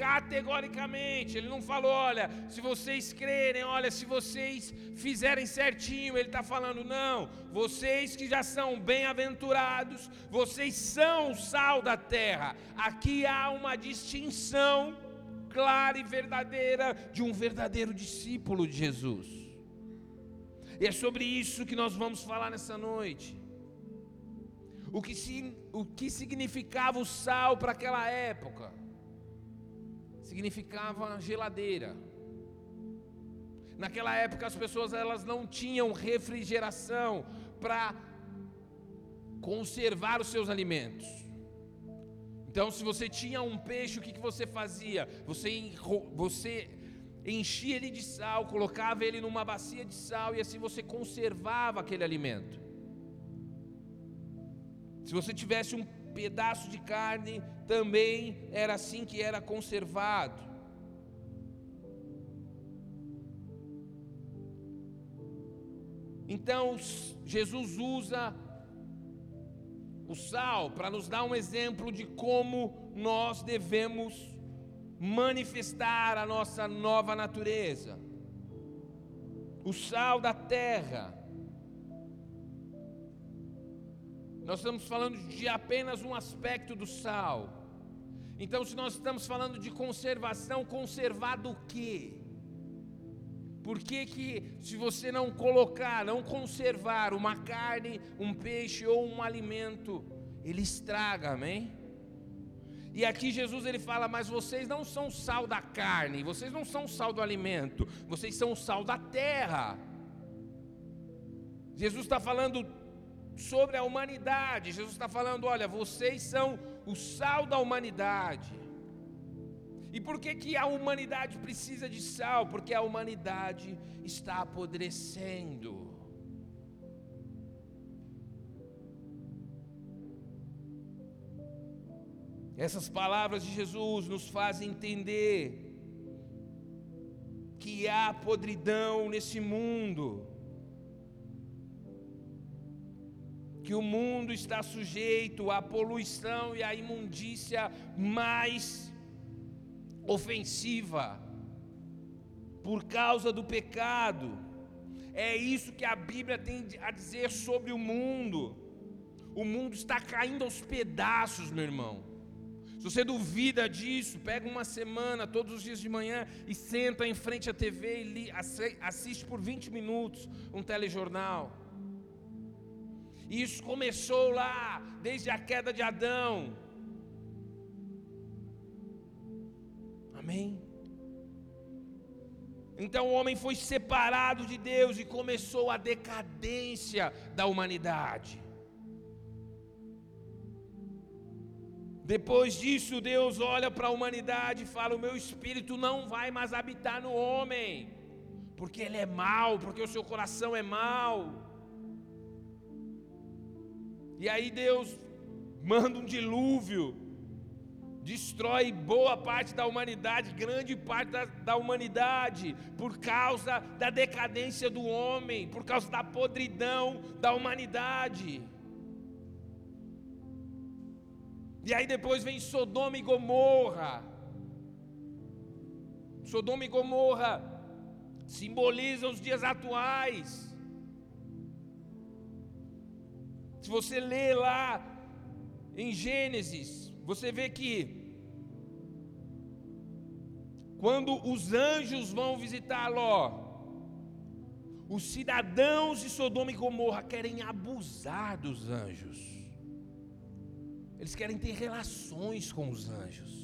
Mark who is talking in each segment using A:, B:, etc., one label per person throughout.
A: categoricamente. Ele não falou, olha, se vocês crerem, olha, se vocês fizerem certinho. Ele está falando, não, vocês que já são bem-aventurados, vocês são o sal da terra. Aqui há uma distinção clara e verdadeira de um verdadeiro discípulo de Jesus. E é sobre isso que nós vamos falar nessa noite. O que, o que significava o sal para aquela época? Significava geladeira. Naquela época as pessoas elas não tinham refrigeração para conservar os seus alimentos. Então, se você tinha um peixe, o que, que você fazia? Você, você enchia ele de sal, colocava ele numa bacia de sal e assim você conservava aquele alimento. Se você tivesse um pedaço de carne, também era assim que era conservado. Então, Jesus usa o sal para nos dar um exemplo de como nós devemos manifestar a nossa nova natureza. O sal da terra. Nós estamos falando de apenas um aspecto do sal. Então, se nós estamos falando de conservação, conservar do quê? Por que, que se você não colocar, não conservar uma carne, um peixe ou um alimento, ele estraga, amém? E aqui Jesus ele fala: Mas vocês não são sal da carne, vocês não são sal do alimento, vocês são o sal da terra. Jesus está falando sobre a humanidade. Jesus está falando: olha, vocês são o sal da humanidade. E por que, que a humanidade precisa de sal? Porque a humanidade está apodrecendo. Essas palavras de Jesus nos fazem entender que há podridão nesse mundo. Que o mundo está sujeito à poluição e à imundícia mais ofensiva por causa do pecado. É isso que a Bíblia tem a dizer sobre o mundo. O mundo está caindo aos pedaços, meu irmão. Se você duvida disso, pega uma semana, todos os dias de manhã, e senta em frente à TV e assiste por 20 minutos um telejornal. Isso começou lá, desde a queda de Adão. Amém? Então o homem foi separado de Deus e começou a decadência da humanidade. Depois disso, Deus olha para a humanidade e fala: O meu espírito não vai mais habitar no homem, porque ele é mau, porque o seu coração é mau. E aí Deus manda um dilúvio, destrói boa parte da humanidade, grande parte da, da, humanidade, por causa da decadência do homem, por causa da podridão da humanidade. E aí depois vem Sodoma e Gomorra. Sodoma e Gomorra simbolizam os dias atuais. Se você lê lá em Gênesis, você vê que quando os anjos vão visitar Ló, os cidadãos de Sodoma e Gomorra querem abusar dos anjos. Eles querem ter relações com os anjos.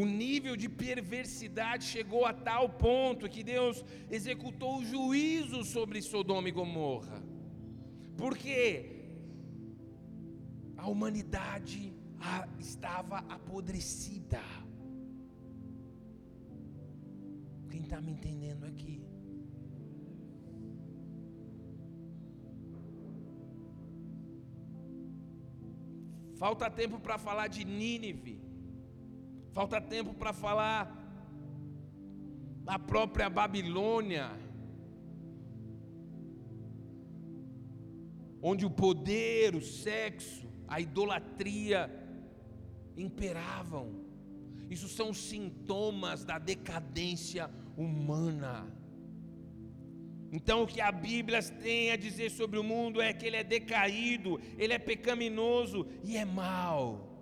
A: O nível de perversidade chegou a tal ponto que Deus executou o juízo sobre Sodoma e Gomorra. Porque a humanidade estava apodrecida. Quem está me entendendo aqui? Falta tempo para falar de Nínive. Falta tempo para falar da própria Babilônia, onde o poder, o sexo, a idolatria imperavam. Isso são sintomas da decadência humana. Então, o que a Bíblia tem a dizer sobre o mundo é que ele é decaído, ele é pecaminoso e é mau.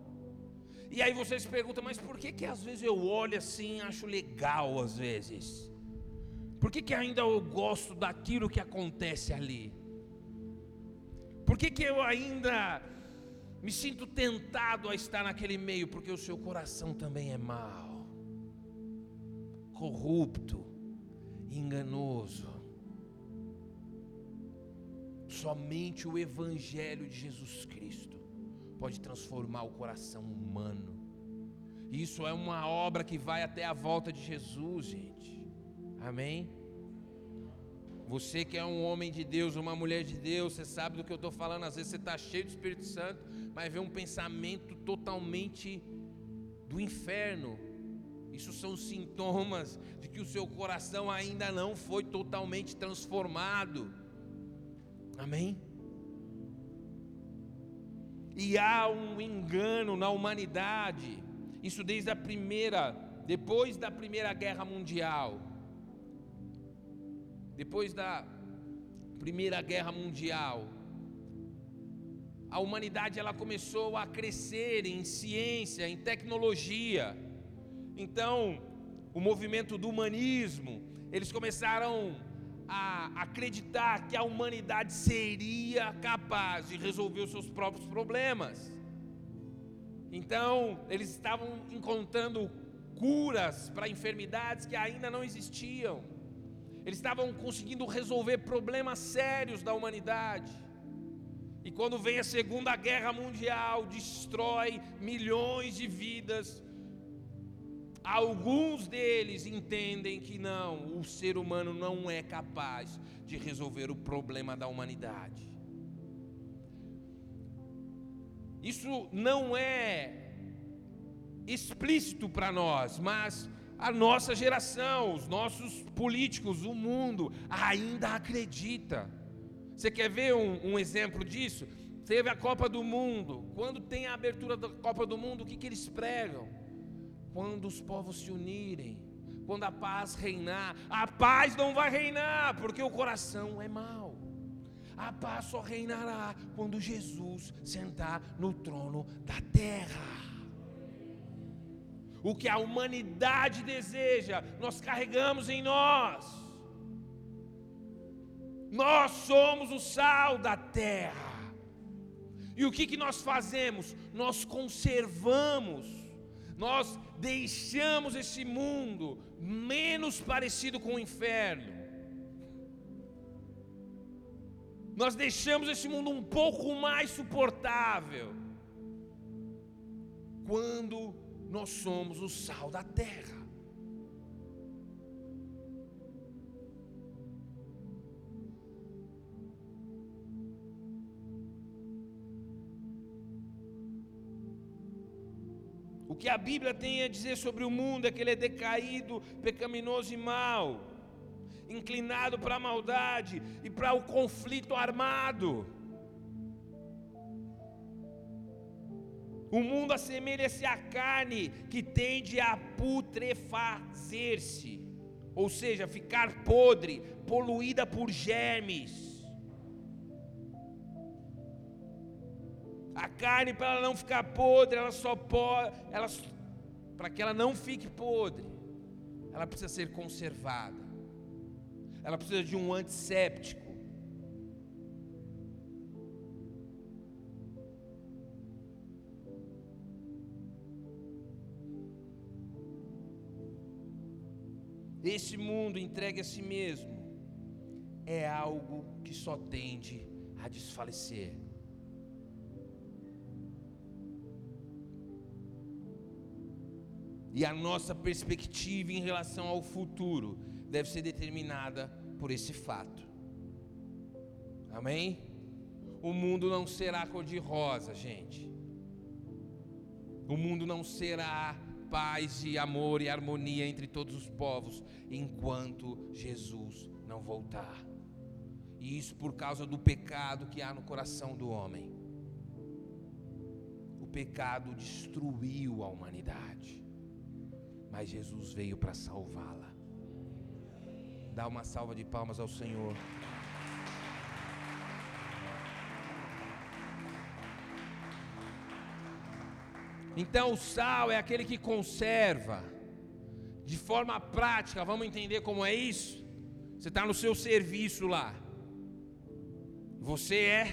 A: E aí você se pergunta, mas por que que às vezes eu olho assim, acho legal às vezes? Por que que ainda eu gosto daquilo que acontece ali? Por que que eu ainda me sinto tentado a estar naquele meio? Porque o seu coração também é mau, corrupto, enganoso. Somente o Evangelho de Jesus Cristo pode transformar o coração humano. Isso é uma obra que vai até a volta de Jesus, gente. Amém? Você que é um homem de Deus, uma mulher de Deus, você sabe do que eu estou falando. Às vezes você está cheio do Espírito Santo, mas vê um pensamento totalmente do inferno. Isso são sintomas de que o seu coração ainda não foi totalmente transformado. Amém? E há um engano na humanidade, isso desde a primeira, depois da Primeira Guerra Mundial. Depois da Primeira Guerra Mundial, a humanidade ela começou a crescer em ciência, em tecnologia. Então, o movimento do humanismo, eles começaram a acreditar que a humanidade seria capaz de resolver os seus próprios problemas. Então, eles estavam encontrando curas para enfermidades que ainda não existiam. Eles estavam conseguindo resolver problemas sérios da humanidade. E quando vem a Segunda Guerra Mundial, destrói milhões de vidas, Alguns deles entendem que não, o ser humano não é capaz de resolver o problema da humanidade. Isso não é explícito para nós, mas a nossa geração, os nossos políticos, o mundo ainda acredita. Você quer ver um, um exemplo disso? Teve a Copa do Mundo. Quando tem a abertura da Copa do Mundo, o que, que eles pregam? Quando os povos se unirem, quando a paz reinar, a paz não vai reinar, porque o coração é mau. A paz só reinará quando Jesus sentar no trono da terra. O que a humanidade deseja, nós carregamos em nós. Nós somos o sal da terra. E o que, que nós fazemos? Nós conservamos nós deixamos esse mundo menos parecido com o inferno. Nós deixamos esse mundo um pouco mais suportável. Quando nós somos o sal da terra. O que a Bíblia tem a dizer sobre o mundo é que ele é decaído, pecaminoso e mau, inclinado para a maldade e para o conflito armado. O mundo assemelha-se à carne que tende a putrefazer-se, ou seja, ficar podre, poluída por germes. A carne, para ela não ficar podre, ela só pode, ela, para que ela não fique podre, ela precisa ser conservada. Ela precisa de um antisséptico. Esse mundo entregue a si mesmo é algo que só tende a desfalecer. E a nossa perspectiva em relação ao futuro deve ser determinada por esse fato. Amém? O mundo não será cor-de-rosa, gente. O mundo não será paz e amor e harmonia entre todos os povos enquanto Jesus não voltar. E isso por causa do pecado que há no coração do homem. pecado destruiu a humanidade, mas Jesus veio para salvá-la. Dá uma salva de palmas ao Senhor. Então, o sal é aquele que conserva, de forma prática, vamos entender como é isso? Você está no seu serviço lá, você é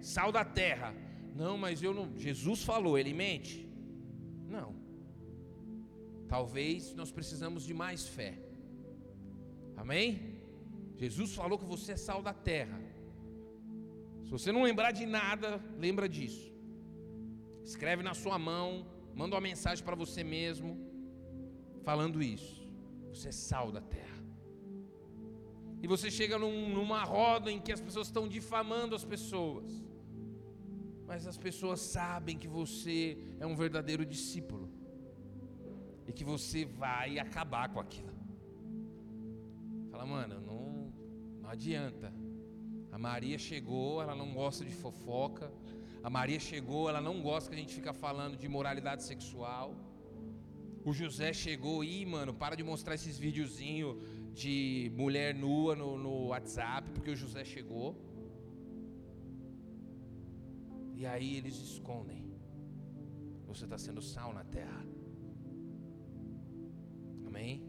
A: sal da terra. Não, mas eu não. Jesus falou, ele mente? Não. Talvez nós precisamos de mais fé. Amém? Jesus falou que você é sal da terra. Se você não lembrar de nada, lembra disso. Escreve na sua mão, manda uma mensagem para você mesmo, falando isso. Você é sal da terra. E você chega num, numa roda em que as pessoas estão difamando as pessoas. Mas as pessoas sabem que você é um verdadeiro discípulo. E que você vai acabar com aquilo. Fala, mano, não, não adianta. A Maria chegou, ela não gosta de fofoca. A Maria chegou, ela não gosta que a gente fica falando de moralidade sexual. O José chegou e, mano, para de mostrar esses videozinhos de mulher nua no, no WhatsApp, porque o José chegou. E aí eles escondem. Você está sendo sal na terra. Amém?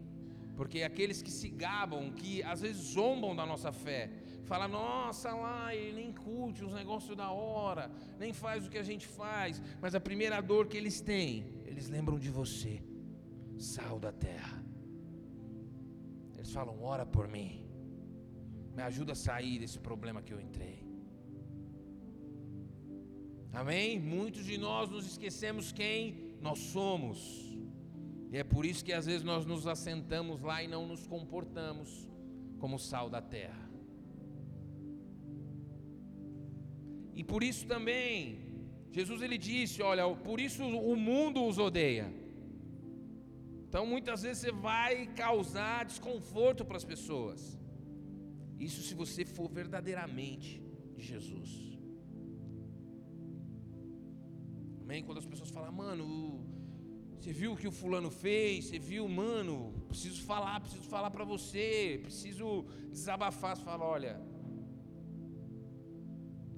A: Porque aqueles que se gabam, que às vezes zombam da nossa fé, fala, nossa lá, ele nem curte os negócios da hora, nem faz o que a gente faz, mas a primeira dor que eles têm, eles lembram de você, sal da terra. Eles falam, ora por mim, me ajuda a sair desse problema que eu entrei. Amém? Muitos de nós nos esquecemos quem nós somos. E é por isso que às vezes nós nos assentamos lá e não nos comportamos como sal da terra. E por isso também, Jesus ele disse: Olha, por isso o mundo os odeia. Então muitas vezes você vai causar desconforto para as pessoas. Isso se você for verdadeiramente de Jesus. Amém? Quando as pessoas falam, mano, você viu o que o fulano fez? Você viu, mano? Preciso falar, preciso falar para você, preciso desabafar. Você fala, olha,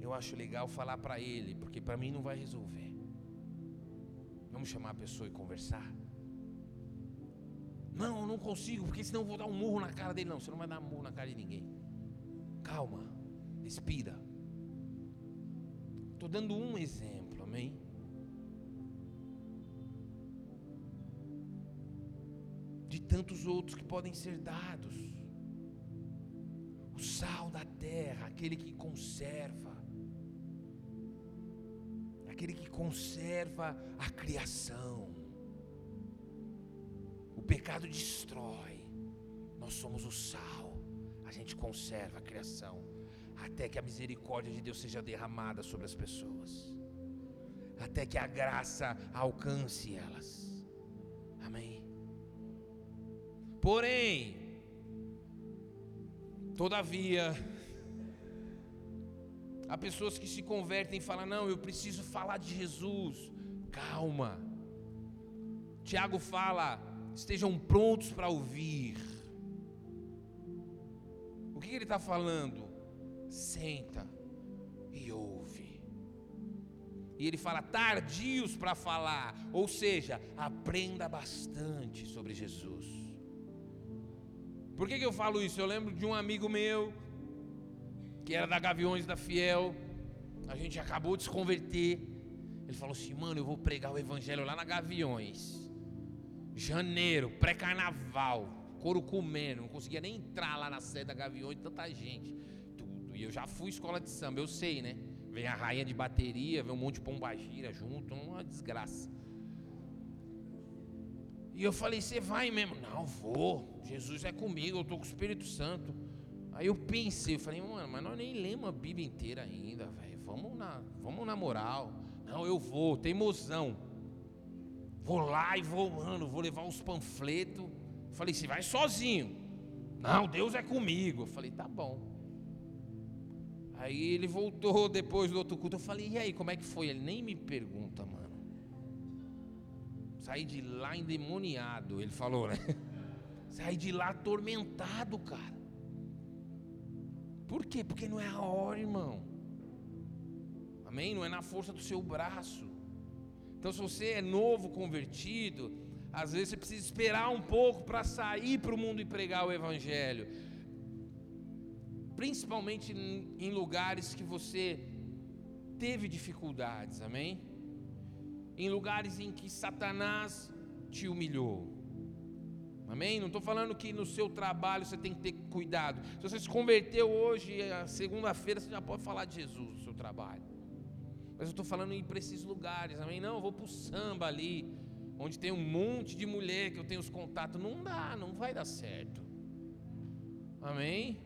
A: eu acho legal falar para ele, porque para mim não vai resolver. Vamos chamar a pessoa e conversar? Não, eu não consigo, porque senão eu vou dar um murro na cara dele. Não, você não vai dar um murro na cara de ninguém. Calma, respira. Estou dando um exemplo, amém? De tantos outros que podem ser dados. O sal da terra, aquele que conserva, aquele que conserva a criação. O pecado destrói, nós somos o sal, a gente conserva a criação, até que a misericórdia de Deus seja derramada sobre as pessoas, até que a graça alcance elas. Amém. Porém, todavia, há pessoas que se convertem e falam: não, eu preciso falar de Jesus. Calma. Tiago fala: estejam prontos para ouvir. O que ele está falando? Senta e ouve. E ele fala tardios para falar, ou seja, aprenda bastante sobre Jesus. Por que, que eu falo isso? Eu lembro de um amigo meu, que era da Gaviões da Fiel, a gente acabou de se converter. Ele falou assim: mano, eu vou pregar o evangelho lá na Gaviões. Janeiro, pré-carnaval, couro comendo, não conseguia nem entrar lá na sede da Gaviões, tanta gente. Tudo. E eu já fui escola de samba, eu sei, né? Vem a rainha de bateria, vem um monte de pombagira junto, uma desgraça. E eu falei, você vai mesmo? Não, vou. Jesus é comigo, eu estou com o Espírito Santo. Aí eu pensei, eu falei, mano, mas nós nem lemos a Bíblia inteira ainda, velho. Vamos na, vamos na moral. Não, eu vou, teimosão. Vou lá e vou, mano, vou levar uns panfletos. Falei, você vai sozinho. Não, Deus é comigo. Eu falei, tá bom. Aí ele voltou depois do outro culto. Eu falei, e aí, como é que foi? Ele nem me pergunta, mano. Saí de lá endemoniado, ele falou, né? Saí de lá atormentado, cara. Por quê? Porque não é a hora, irmão. Amém? Não é na força do seu braço. Então, se você é novo convertido, às vezes você precisa esperar um pouco para sair para o mundo e pregar o Evangelho. Principalmente em lugares que você teve dificuldades, amém? Em lugares em que Satanás te humilhou. Amém? Não estou falando que no seu trabalho você tem que ter cuidado. Se você se converteu hoje, segunda-feira, você já pode falar de Jesus no seu trabalho. Mas eu estou falando em ir para esses lugares. Amém? Não, eu vou para o samba ali, onde tem um monte de mulher que eu tenho os contatos. Não dá, não vai dar certo. Amém?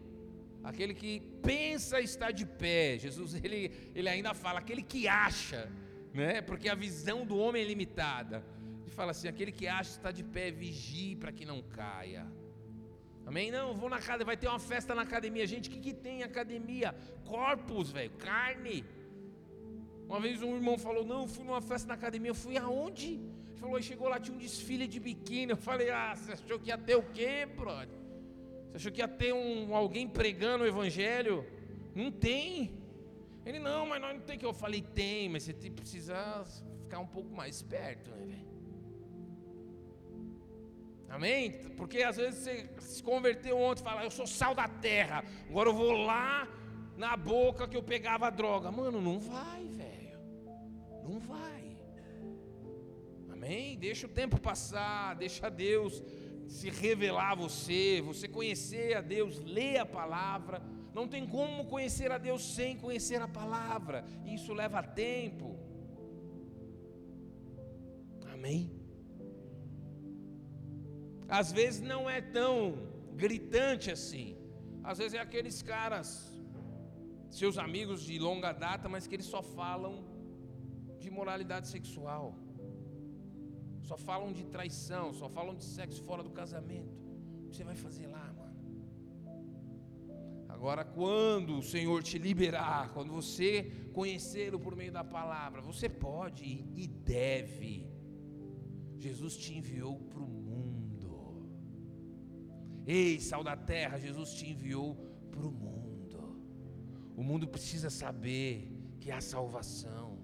A: Aquele que pensa estar de pé. Jesus, ele, ele ainda fala, aquele que acha, né? Porque a visão do homem é limitada fala assim: aquele que acha está de pé, vigie para que não caia. Amém? Não, vou na academia, vai ter uma festa na academia. Gente, o que, que tem academia? Corpos, velho, carne. Uma vez um irmão falou: Não, fui numa festa na academia. Eu fui aonde? Ele falou: Chegou lá, tinha um desfile de biquíni. Eu falei: Ah, você achou que ia ter o quê, brother? Você achou que ia ter um, alguém pregando o evangelho? Não tem. Ele: Não, mas nós não tem que. Eu falei: Tem, mas você precisa ficar um pouco mais perto, né, velho? Amém? Porque às vezes você se converteu ontem e fala, eu sou sal da terra, agora eu vou lá na boca que eu pegava droga. Mano, não vai, velho. Não vai. Amém? Deixa o tempo passar, deixa Deus se revelar a você, você conhecer a Deus, ler a palavra. Não tem como conhecer a Deus sem conhecer a palavra. Isso leva tempo. Amém? Às vezes não é tão gritante assim. Às vezes é aqueles caras, seus amigos de longa data, mas que eles só falam de moralidade sexual. Só falam de traição, só falam de sexo fora do casamento. O que você vai fazer lá? Agora, quando o Senhor te liberar, quando você conhecê-lo por meio da palavra, você pode e deve. Jesus te enviou para o Ei, sal da terra, Jesus te enviou para o mundo. O mundo precisa saber que há salvação.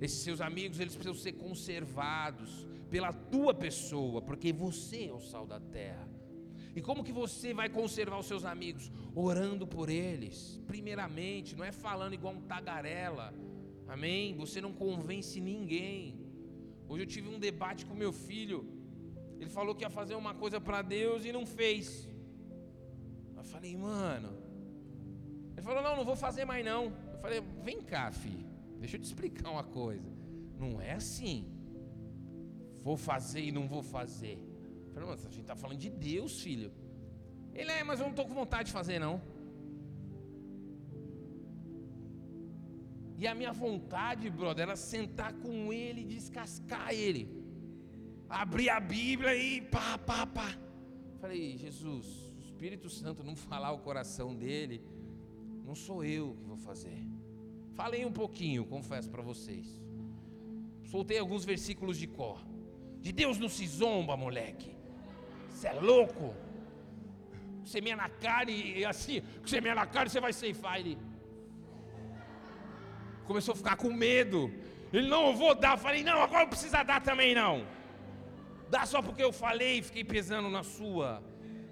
A: Esses seus amigos, eles precisam ser conservados pela tua pessoa, porque você é o sal da terra. E como que você vai conservar os seus amigos? Orando por eles, primeiramente, não é falando igual um tagarela, amém? Você não convence ninguém. Hoje eu tive um debate com meu filho, ele falou que ia fazer uma coisa para Deus e não fez. Eu falei, mano. Ele falou, não, não vou fazer mais não. Eu falei, vem cá, filho. Deixa eu te explicar uma coisa. Não é assim. Vou fazer e não vou fazer. Falei, a gente está falando de Deus, filho. Ele é, mas eu não estou com vontade de fazer, não. E a minha vontade, brother, era sentar com ele descascar ele abrir a Bíblia e pá, pá, pá. Falei, Jesus, o Espírito Santo não falar o coração dele, não sou eu que vou fazer. Falei um pouquinho, confesso para vocês. Soltei alguns versículos de cor. De Deus não se zomba, moleque. Você é louco? Semeia na carne e assim, semeia na carne você vai ceifar ele. Começou a ficar com medo. Ele não, eu vou dar. Eu falei, não, agora não precisa dar também não. Dá só porque eu falei e fiquei pesando na sua.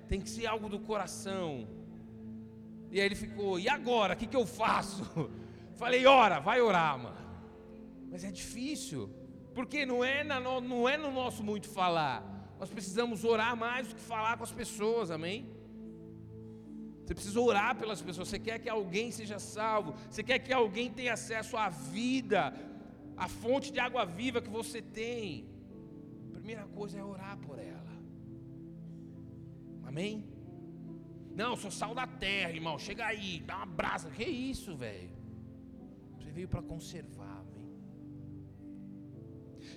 A: Tem que ser algo do coração. E aí ele ficou, e agora? O que, que eu faço? Falei, ora, vai orar, mano. Mas é difícil. Porque não é, na, não é no nosso muito falar. Nós precisamos orar mais do que falar com as pessoas, amém? Você precisa orar pelas pessoas. Você quer que alguém seja salvo. Você quer que alguém tenha acesso à vida, à fonte de água viva que você tem primeira coisa é orar por ela. Amém? Não, sou sal da terra, irmão. Chega aí, dá uma brasa. Que isso, velho? Você veio para conservar, amém?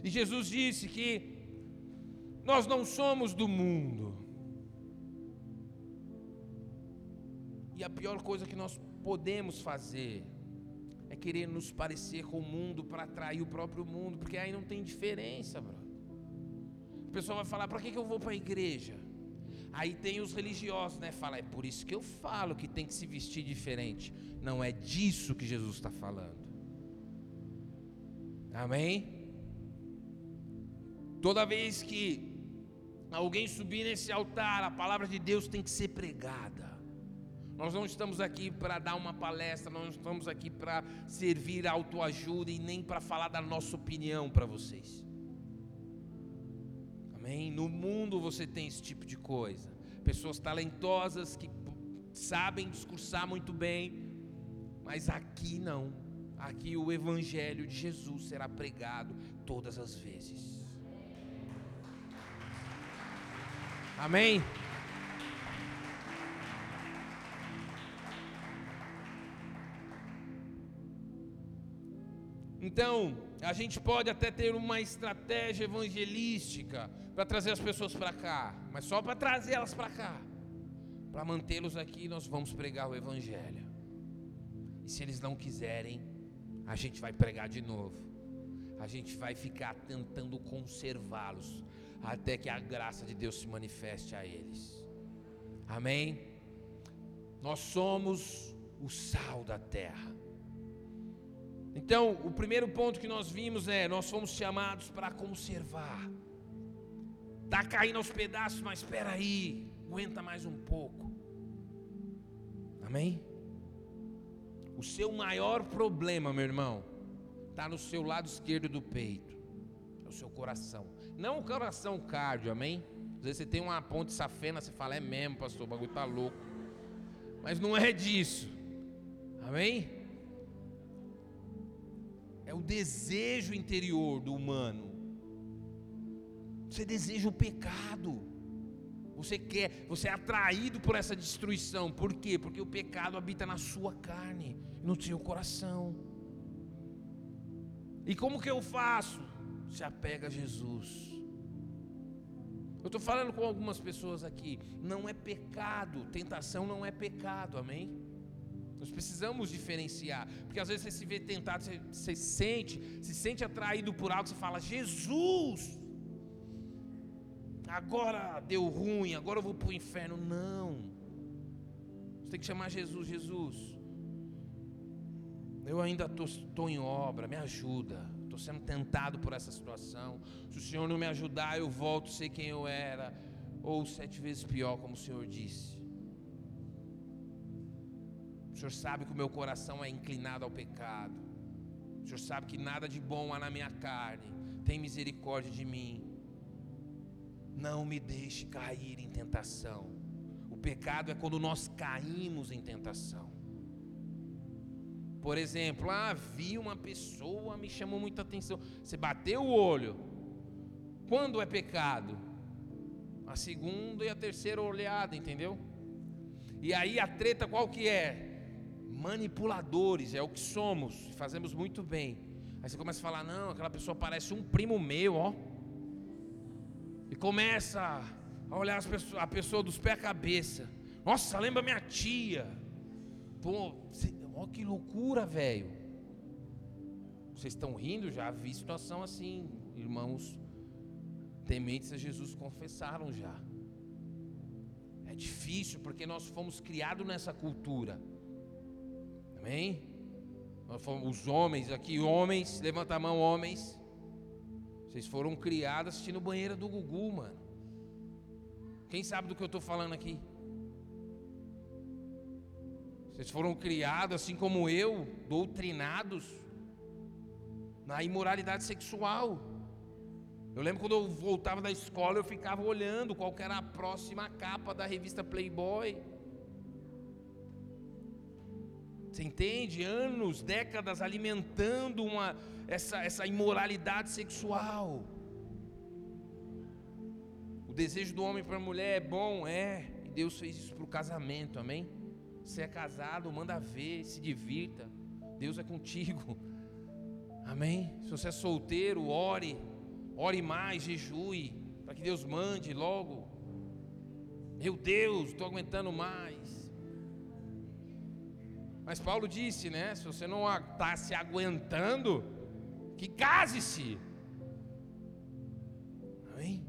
A: E Jesus disse que nós não somos do mundo. E a pior coisa que nós podemos fazer é querer nos parecer com o mundo para atrair o próprio mundo, porque aí não tem diferença, bro. A pessoa vai falar: para que, que eu vou para a igreja? Aí tem os religiosos, né? Fala, é por isso que eu falo que tem que se vestir diferente. Não é disso que Jesus está falando. Amém? Toda vez que alguém subir nesse altar, a palavra de Deus tem que ser pregada. Nós não estamos aqui para dar uma palestra, nós não estamos aqui para servir autoajuda e nem para falar da nossa opinião para vocês. Amém? No mundo você tem esse tipo de coisa. Pessoas talentosas que sabem discursar muito bem, mas aqui não. Aqui o evangelho de Jesus será pregado todas as vezes. Amém? Então, a gente pode até ter uma estratégia evangelística para trazer as pessoas para cá, mas só para trazer elas para cá. Para mantê-los aqui, nós vamos pregar o evangelho. E se eles não quiserem, a gente vai pregar de novo. A gente vai ficar tentando conservá-los até que a graça de Deus se manifeste a eles. Amém? Nós somos o sal da terra. Então, o primeiro ponto que nós vimos é: nós fomos chamados para conservar. Está caindo aos pedaços, mas espera aí, aguenta mais um pouco. Amém? O seu maior problema, meu irmão, está no seu lado esquerdo do peito, é o seu coração. Não o coração cardio, amém? Às vezes você tem uma ponte safena, você fala, é mesmo, pastor, o bagulho está louco. Mas não é disso, amém? É o desejo interior do humano. Você deseja o pecado. Você quer, você é atraído por essa destruição. Por quê? Porque o pecado habita na sua carne, no seu coração. E como que eu faço? Se apega a Jesus. Eu estou falando com algumas pessoas aqui. Não é pecado, tentação não é pecado, amém? Nós precisamos diferenciar, porque às vezes você se vê tentado, você, você sente, se sente atraído por algo, você fala: Jesus, agora deu ruim, agora eu vou para o inferno. Não, você tem que chamar Jesus, Jesus. Eu ainda estou em obra, me ajuda estou sendo tentado por essa situação. Se o Senhor não me ajudar, eu volto a ser quem eu era, ou sete vezes pior, como o Senhor disse. O Senhor sabe que o meu coração é inclinado ao pecado. O Senhor sabe que nada de bom há na minha carne. Tem misericórdia de mim. Não me deixe cair em tentação. O pecado é quando nós caímos em tentação. Por exemplo, ah, vi uma pessoa, me chamou muita atenção. Você bateu o olho. Quando é pecado? A segunda e a terceira olhada, entendeu? E aí a treta qual que é? Manipuladores, é o que somos, fazemos muito bem. Aí você começa a falar, não, aquela pessoa parece um primo meu, ó. E começa a olhar pessoas, a pessoa dos pés à cabeça. Nossa, lembra minha tia. Pô, Olha que loucura, velho. Vocês estão rindo? Já vi situação assim, irmãos tementes a Jesus confessaram já. É difícil porque nós fomos criados nessa cultura. Amém? Fomos, os homens aqui, homens, levanta a mão, homens. Vocês foram criados assistindo banheira do Gugu, mano. Quem sabe do que eu estou falando aqui? Vocês foram criados, assim como eu, doutrinados na imoralidade sexual. Eu lembro quando eu voltava da escola, eu ficava olhando qual era a próxima capa da revista Playboy. Você entende? Anos, décadas alimentando uma, essa, essa imoralidade sexual. O desejo do homem para a mulher é bom, é. E Deus fez isso para o casamento, amém? Se é casado, manda ver, se divirta. Deus é contigo. Amém? Se você é solteiro, ore. Ore mais, jejue. Para que Deus mande logo. Meu Deus, estou aguentando mais. Mas Paulo disse, né? Se você não está se aguentando, que case-se. Amém?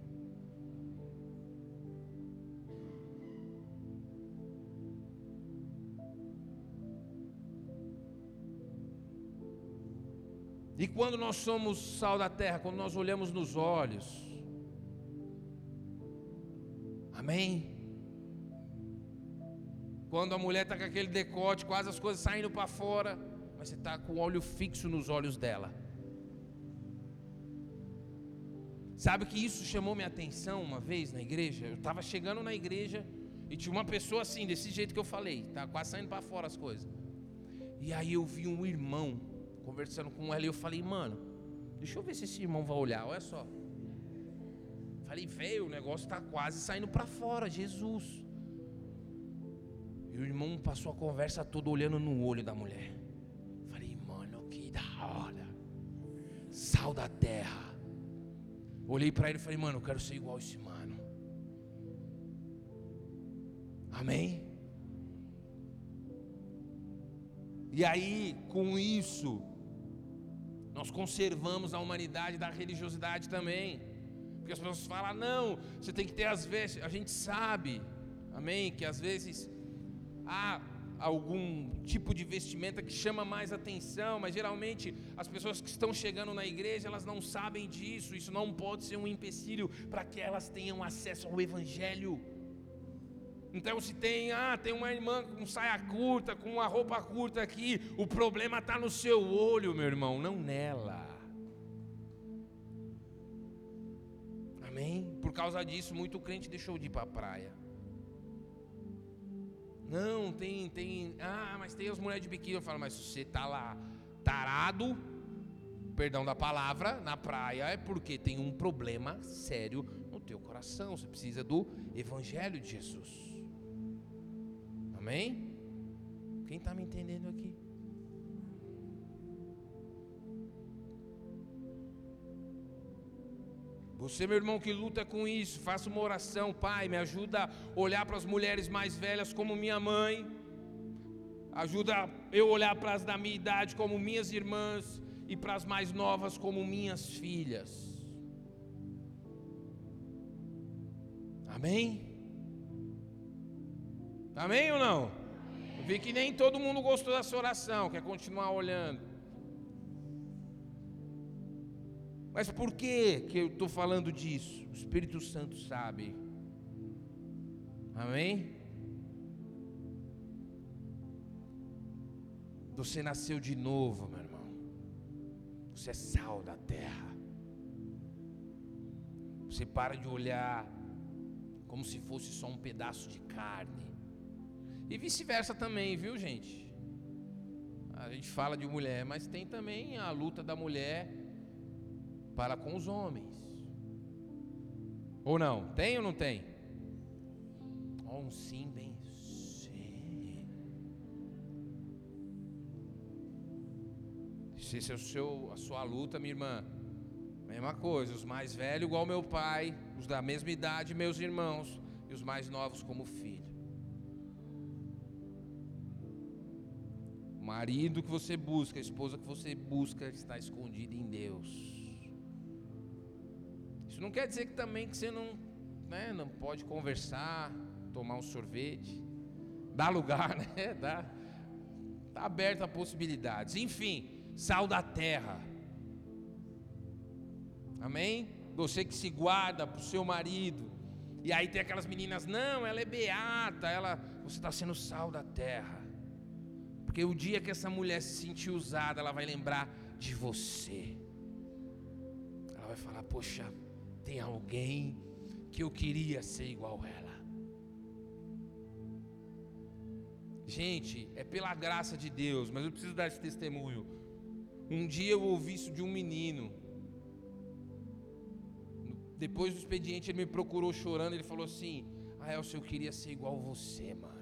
A: E quando nós somos sal da terra, quando nós olhamos nos olhos, amém? Quando a mulher está com aquele decote, quase as coisas saindo para fora, mas você está com o olho fixo nos olhos dela. Sabe que isso chamou minha atenção uma vez na igreja? Eu estava chegando na igreja e tinha uma pessoa assim, desse jeito que eu falei, tá quase saindo para fora as coisas. E aí eu vi um irmão conversando com ela e eu falei, mano, deixa eu ver se esse irmão vai olhar, olha só. Falei, velho, o negócio está quase saindo para fora, Jesus. E o irmão passou a conversa toda olhando no olho da mulher. Falei, mano, que da hora. Sal da terra. Olhei para ele e falei, mano, eu quero ser igual esse mano. Amém? E aí, com isso, nós conservamos a humanidade da religiosidade também. Porque as pessoas falam, não, você tem que ter as vezes. A gente sabe, amém, que às vezes há algum tipo de vestimenta que chama mais atenção, mas geralmente as pessoas que estão chegando na igreja, elas não sabem disso. Isso não pode ser um empecilho para que elas tenham acesso ao evangelho. Então se tem, ah, tem uma irmã com saia curta, com uma roupa curta aqui, o problema está no seu olho, meu irmão, não nela. Amém? Por causa disso, muito crente deixou de ir para a praia. Não, tem, tem, ah, mas tem as mulheres de biquíni. Eu falo, mas se você está lá tarado, perdão da palavra, na praia, é porque tem um problema sério no teu coração. Você precisa do Evangelho de Jesus. Amém? Quem está me entendendo aqui? Você, meu irmão, que luta com isso, faça uma oração, Pai, me ajuda a olhar para as mulheres mais velhas como minha mãe, ajuda eu olhar para as da minha idade como minhas irmãs e para as mais novas como minhas filhas. Amém? Amém ou não? Eu vi que nem todo mundo gostou dessa oração, quer continuar olhando. Mas por que, que eu estou falando disso? O Espírito Santo sabe. Amém? Você nasceu de novo, meu irmão. Você é sal da terra. Você para de olhar como se fosse só um pedaço de carne. E vice-versa também, viu, gente? A gente fala de mulher, mas tem também a luta da mulher para com os homens. Ou não? Tem ou não tem? Oh, um sim bem. Sim. Se esse é o seu, a sua luta, minha irmã, mesma coisa. Os mais velhos, igual meu pai, os da mesma idade, meus irmãos, e os mais novos como filho. Marido que você busca, a esposa que você busca está escondida em Deus. Isso não quer dizer que também que você não, né, não pode conversar, tomar um sorvete, dá lugar, né? Dá, tá aberto a possibilidades. Enfim, sal da terra. Amém? Você que se guarda para o seu marido. E aí tem aquelas meninas, não, ela é beata, ela, você está sendo sal da terra. Porque o dia que essa mulher se sentir usada, ela vai lembrar de você. Ela vai falar: Poxa, tem alguém que eu queria ser igual a ela. Gente, é pela graça de Deus, mas eu preciso dar esse testemunho. Um dia eu ouvi isso de um menino. Depois do expediente, ele me procurou chorando. Ele falou assim: Ah, Elcio, eu queria ser igual você, mano.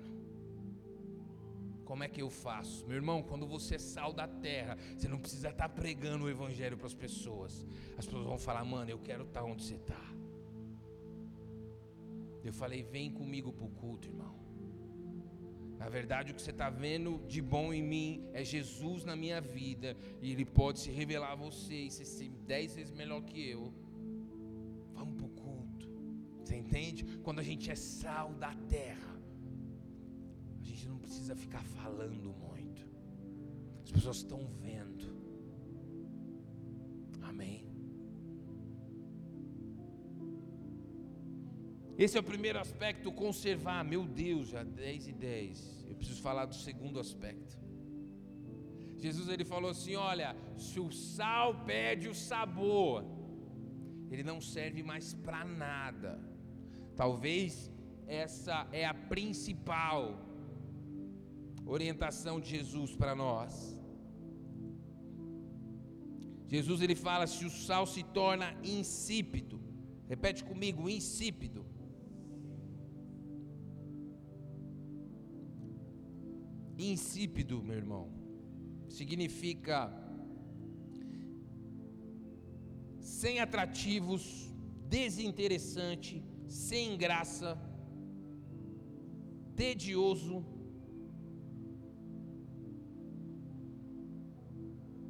A: Como é que eu faço? Meu irmão, quando você é sal da terra, você não precisa estar pregando o evangelho para as pessoas. As pessoas vão falar, mano, eu quero estar onde você está. Eu falei, vem comigo para o culto, irmão. Na verdade, o que você está vendo de bom em mim é Jesus na minha vida. E Ele pode se revelar a você e ser dez vezes melhor que eu. Vamos para o culto. Você entende? Quando a gente é sal da terra, não precisa ficar falando muito. As pessoas estão vendo. Amém. Esse é o primeiro aspecto, conservar. Meu Deus, já 10 e 10. Eu preciso falar do segundo aspecto. Jesus ele falou assim: olha, se o sal perde o sabor, ele não serve mais para nada. Talvez essa é a principal orientação de Jesus para nós. Jesus ele fala: se o sal se torna insípido, repete comigo, insípido. Insípido, meu irmão, significa sem atrativos, desinteressante, sem graça, tedioso.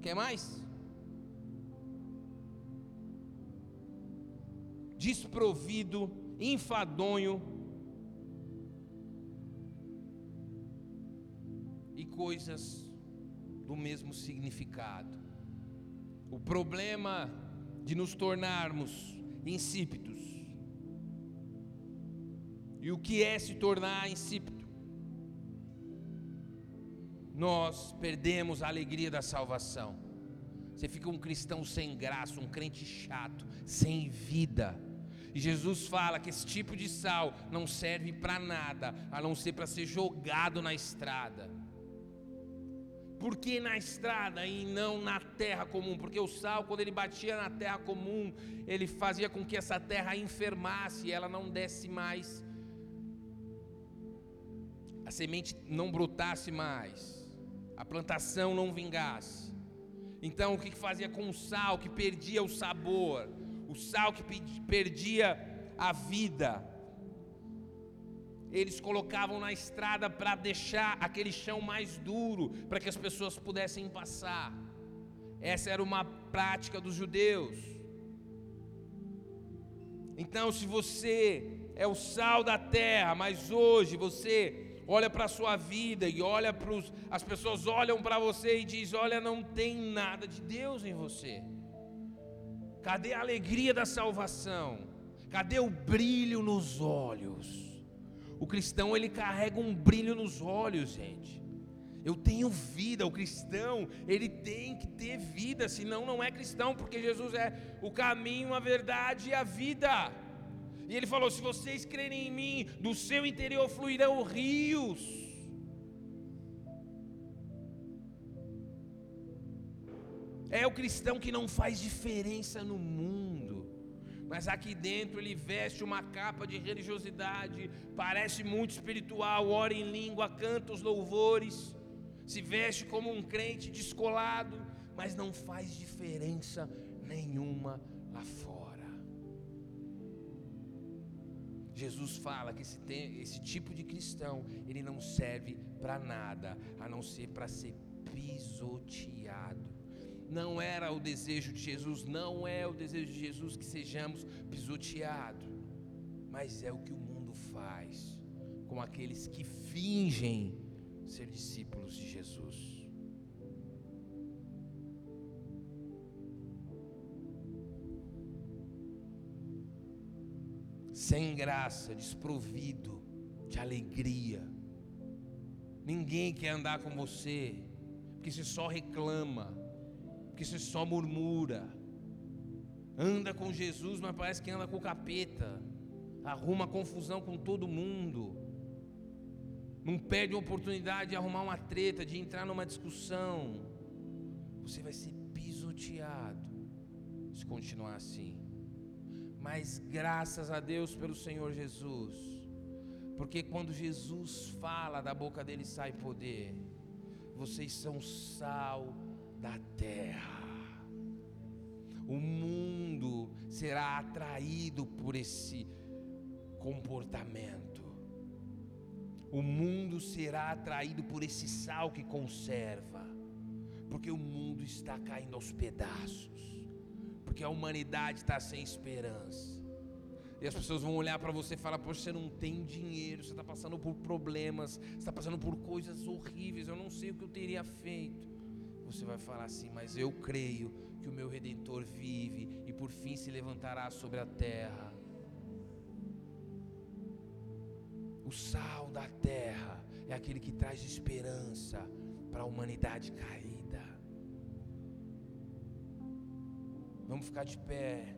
A: Quer mais? Desprovido, enfadonho, coisas do mesmo significado. O problema de nos tornarmos insípidos. E o que é se tornar insípido? Nós perdemos a alegria da salvação. Você fica um cristão sem graça, um crente chato, sem vida. E Jesus fala que esse tipo de sal não serve para nada, a não ser para ser jogado na estrada. Por que na estrada e não na terra comum? Porque o sal, quando ele batia na terra comum, ele fazia com que essa terra enfermasse e ela não desse mais. A semente não brotasse mais, a plantação não vingasse. Então, o que fazia com o sal que perdia o sabor, o sal que perdia a vida? eles colocavam na estrada para deixar aquele chão mais duro, para que as pessoas pudessem passar. Essa era uma prática dos judeus. Então, se você é o sal da terra, mas hoje você olha para a sua vida e olha para os, as pessoas olham para você e diz: "Olha, não tem nada de Deus em você". Cadê a alegria da salvação? Cadê o brilho nos olhos? O cristão ele carrega um brilho nos olhos, gente. Eu tenho vida, o cristão, ele tem que ter vida, senão não é cristão, porque Jesus é o caminho, a verdade e a vida. E ele falou: se vocês crerem em mim, do seu interior fluirão rios. É o cristão que não faz diferença no mundo mas aqui dentro ele veste uma capa de religiosidade, parece muito espiritual, ora em língua, canta os louvores, se veste como um crente descolado, mas não faz diferença nenhuma lá Jesus fala que esse, esse tipo de cristão, ele não serve para nada, a não ser para ser pisoteado não era o desejo de Jesus, não é o desejo de Jesus que sejamos pisoteados, mas é o que o mundo faz com aqueles que fingem ser discípulos de Jesus. Sem graça, desprovido de alegria. Ninguém quer andar com você, porque você só reclama porque você só murmura. Anda com Jesus, mas parece que anda com o capeta. Arruma confusão com todo mundo. Não perde a oportunidade de arrumar uma treta, de entrar numa discussão. Você vai ser pisoteado se continuar assim. Mas graças a Deus pelo Senhor Jesus. Porque quando Jesus fala, da boca dele sai poder. Vocês são sal da terra. O mundo será atraído por esse comportamento. o mundo será atraído por esse sal que conserva, porque o mundo está caindo aos pedaços, porque a humanidade está sem esperança. E as pessoas vão olhar para você e falar: Poxa, você não tem dinheiro, você está passando por problemas, você está passando por coisas horríveis, eu não sei o que eu teria feito. Você vai falar assim: Mas eu creio que o meu redentor vive e por fim se levantará sobre a terra. O sal da terra é aquele que traz esperança para a humanidade caída. Vamos ficar de pé.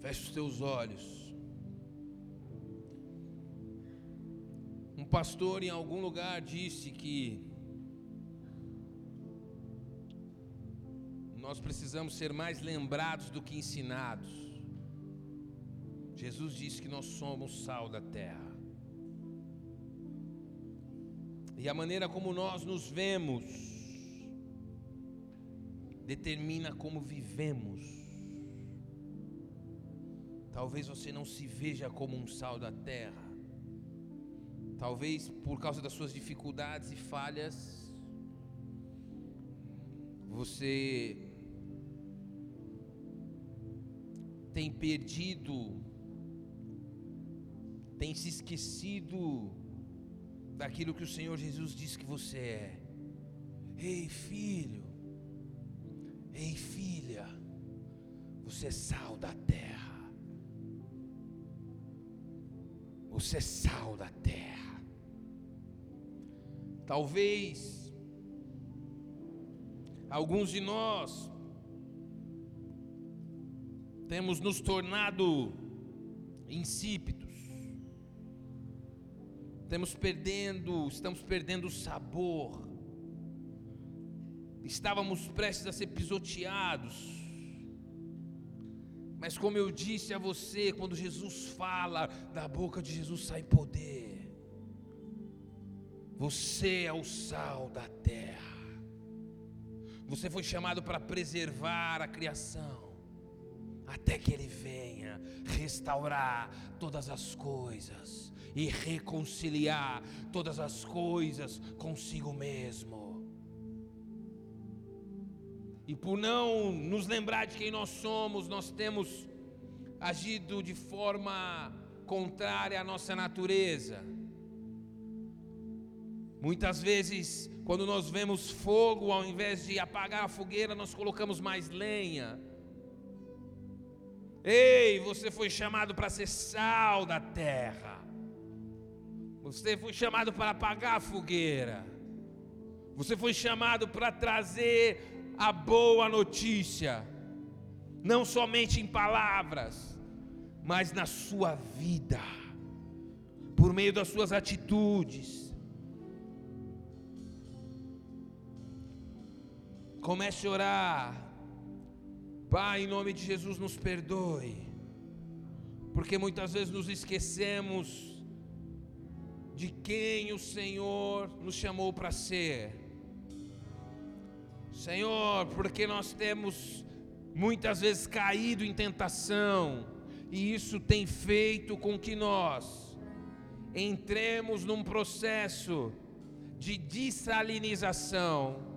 A: Feche os teus olhos. pastor em algum lugar disse que nós precisamos ser mais lembrados do que ensinados. Jesus disse que nós somos sal da terra. E a maneira como nós nos vemos determina como vivemos. Talvez você não se veja como um sal da terra. Talvez por causa das suas dificuldades e falhas, você tem perdido, tem se esquecido daquilo que o Senhor Jesus disse que você é. Ei, filho, ei, filha, você é sal da terra. Você é sal da terra. Talvez alguns de nós temos nos tornado insípidos. Estamos perdendo, estamos perdendo o sabor. Estávamos prestes a ser pisoteados. Mas como eu disse a você, quando Jesus fala, da boca de Jesus sai poder. Você é o sal da terra. Você foi chamado para preservar a criação, até que Ele venha restaurar todas as coisas e reconciliar todas as coisas consigo mesmo. E por não nos lembrar de quem nós somos, nós temos agido de forma contrária à nossa natureza. Muitas vezes, quando nós vemos fogo, ao invés de apagar a fogueira, nós colocamos mais lenha. Ei, você foi chamado para ser sal da terra. Você foi chamado para apagar a fogueira. Você foi chamado para trazer a boa notícia, não somente em palavras, mas na sua vida, por meio das suas atitudes Comece a orar. Pai, em nome de Jesus, nos perdoe. Porque muitas vezes nos esquecemos de quem o Senhor nos chamou para ser. Senhor, porque nós temos muitas vezes caído em tentação, e isso tem feito com que nós entremos num processo de dessalinização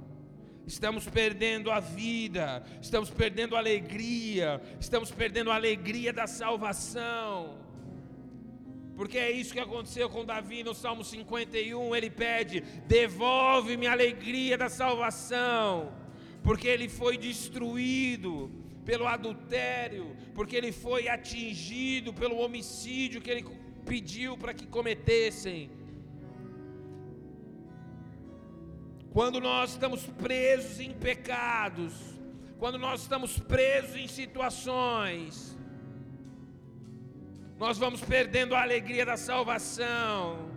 A: estamos perdendo a vida, estamos perdendo a alegria, estamos perdendo a alegria da salvação. Porque é isso que aconteceu com Davi no Salmo 51, ele pede: "Devolve-me a alegria da salvação", porque ele foi destruído pelo adultério, porque ele foi atingido pelo homicídio que ele pediu para que cometessem. Quando nós estamos presos em pecados, quando nós estamos presos em situações, nós vamos perdendo a alegria da salvação,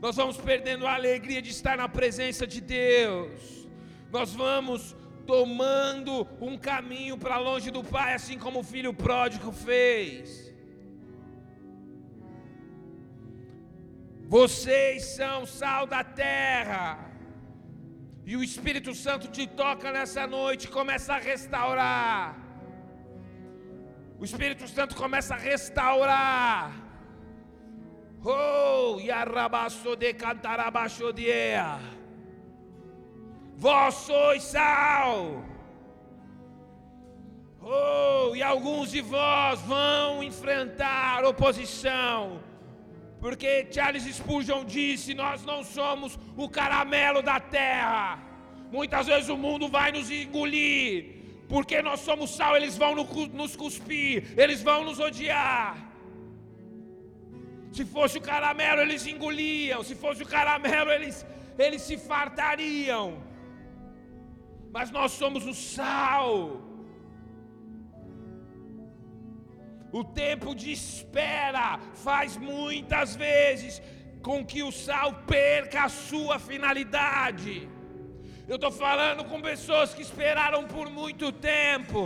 A: nós vamos perdendo a alegria de estar na presença de Deus, nós vamos tomando um caminho para longe do Pai, assim como o filho pródigo fez. Vocês são sal da terra. E o Espírito Santo te toca nessa noite, começa a restaurar. O Espírito Santo começa a restaurar. Oh, yarrabaço de cantarabaixo de Vós sois sal. Oh, e alguns de vós vão enfrentar oposição. Porque Charles Spurgeon disse: Nós não somos o caramelo da terra. Muitas vezes o mundo vai nos engolir. Porque nós somos sal, eles vão nos cuspir, eles vão nos odiar. Se fosse o caramelo, eles engoliam. Se fosse o caramelo, eles, eles se fartariam. Mas nós somos o sal. O tempo de espera faz muitas vezes com que o sal perca a sua finalidade. Eu estou falando com pessoas que esperaram por muito tempo.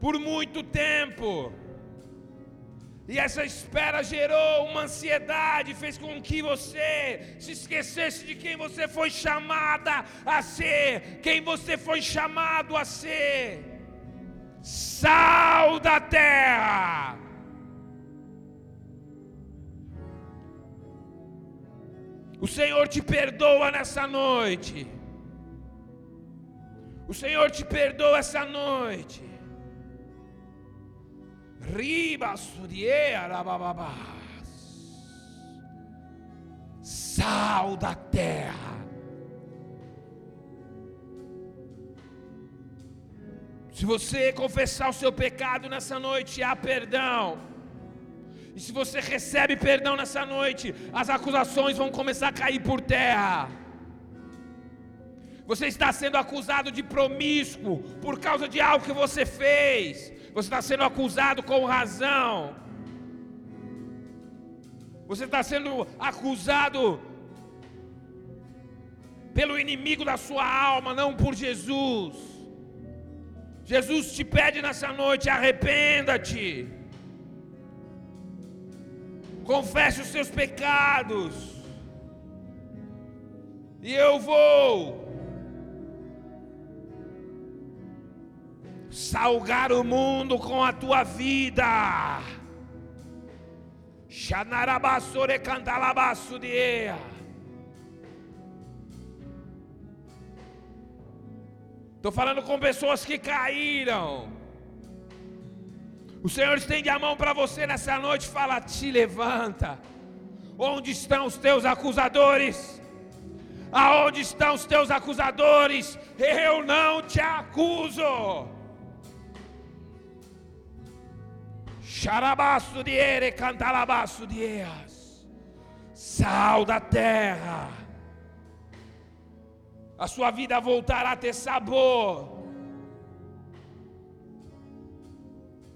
A: Por muito tempo. E essa espera gerou uma ansiedade, fez com que você se esquecesse de quem você foi chamada a ser, quem você foi chamado a ser sal da terra. O Senhor te perdoa nessa noite. O Senhor te perdoa essa noite. Riba Sal da terra. Se você confessar o seu pecado nessa noite, há perdão. E se você recebe perdão nessa noite, as acusações vão começar a cair por terra. Você está sendo acusado de promíscuo por causa de algo que você fez. Você está sendo acusado com razão. Você está sendo acusado pelo inimigo da sua alma, não por Jesus. Jesus te pede nessa noite: arrependa-te, confesse os seus pecados, e eu vou salgar o mundo com a tua vida. Xanarabassore cantalabasso de Estou falando com pessoas que caíram. O Senhor estende a mão para você nessa noite e fala: Te levanta. Onde estão os teus acusadores? Aonde estão os teus acusadores? Eu não te acuso. Xarabaço de ere, cantalabaço de eas. Sal da terra a sua vida voltará a ter sabor.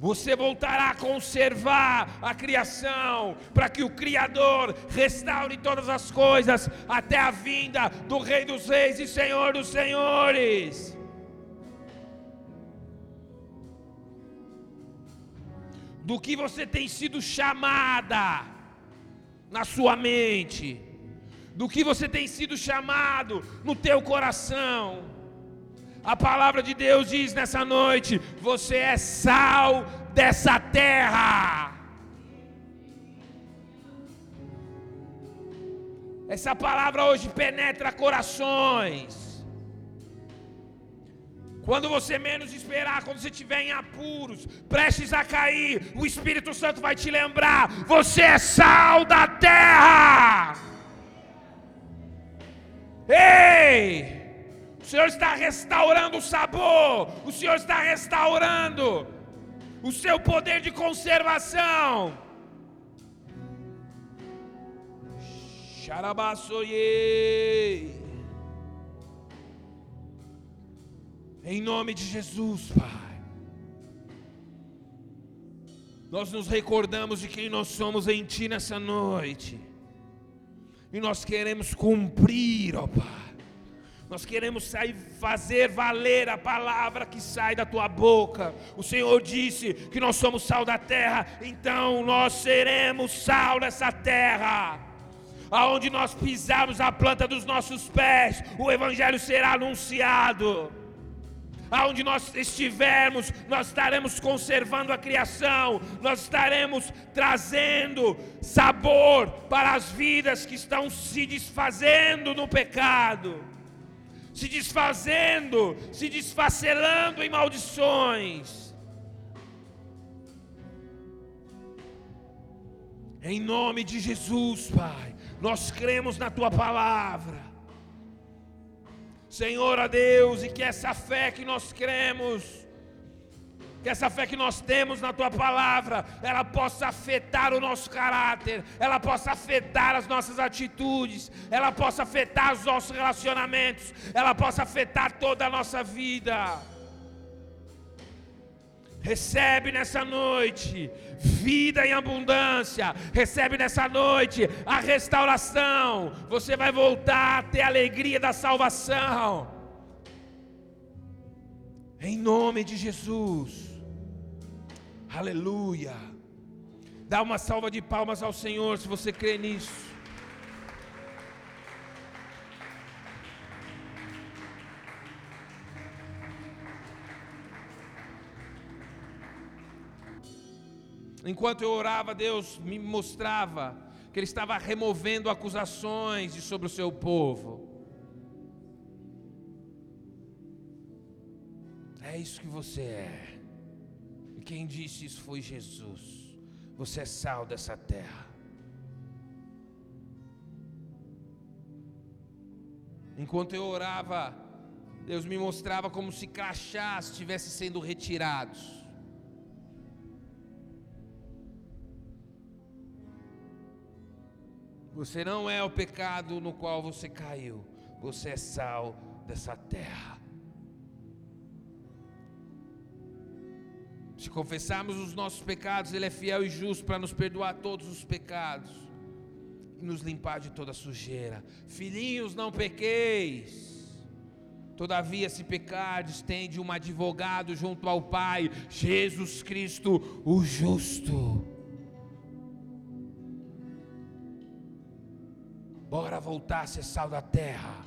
A: Você voltará a conservar a criação, para que o Criador restaure todas as coisas, até a vinda do Rei dos Reis e Senhor dos Senhores. Do que você tem sido chamada na sua mente do que você tem sido chamado no teu coração. A palavra de Deus diz nessa noite: você é sal dessa terra. Essa palavra hoje penetra corações. Quando você menos esperar, quando você estiver em apuros, prestes a cair, o Espírito Santo vai te lembrar: você é sal da terra. Ei! O Senhor está restaurando o sabor, o Senhor está restaurando o seu poder de conservação. Em nome de Jesus, Pai. Nós nos recordamos de quem nós somos em Ti nessa noite. E nós queremos cumprir, ó Pai. Nós queremos sair, fazer valer a palavra que sai da tua boca. O Senhor disse que nós somos sal da terra, então nós seremos sal nessa terra. aonde nós pisarmos a planta dos nossos pés, o Evangelho será anunciado. Aonde nós estivermos, nós estaremos conservando a criação, nós estaremos trazendo sabor para as vidas que estão se desfazendo no pecado, se desfazendo, se desfacelando em maldições. Em nome de Jesus, Pai, nós cremos na tua palavra. Senhor, a Deus, e que essa fé que nós cremos, que essa fé que nós temos na tua palavra, ela possa afetar o nosso caráter, ela possa afetar as nossas atitudes, ela possa afetar os nossos relacionamentos, ela possa afetar toda a nossa vida. Recebe nessa noite vida em abundância. Recebe nessa noite a restauração. Você vai voltar a ter a alegria da salvação. Em nome de Jesus. Aleluia. Dá uma salva de palmas ao Senhor se você crê nisso. Enquanto eu orava, Deus me mostrava que Ele estava removendo acusações de sobre o seu povo. É isso que você é. Quem disse isso foi Jesus. Você é sal dessa terra. Enquanto eu orava, Deus me mostrava como se crachás estivessem sendo retirados. Você não é o pecado no qual você caiu. Você é sal dessa terra. Se confessarmos os nossos pecados, Ele é fiel e justo para nos perdoar todos os pecados e nos limpar de toda sujeira. Filhinhos, não pequeis. Todavia, se pecardes, tende um advogado junto ao Pai, Jesus Cristo, o justo. Bora voltar a ser sal da terra.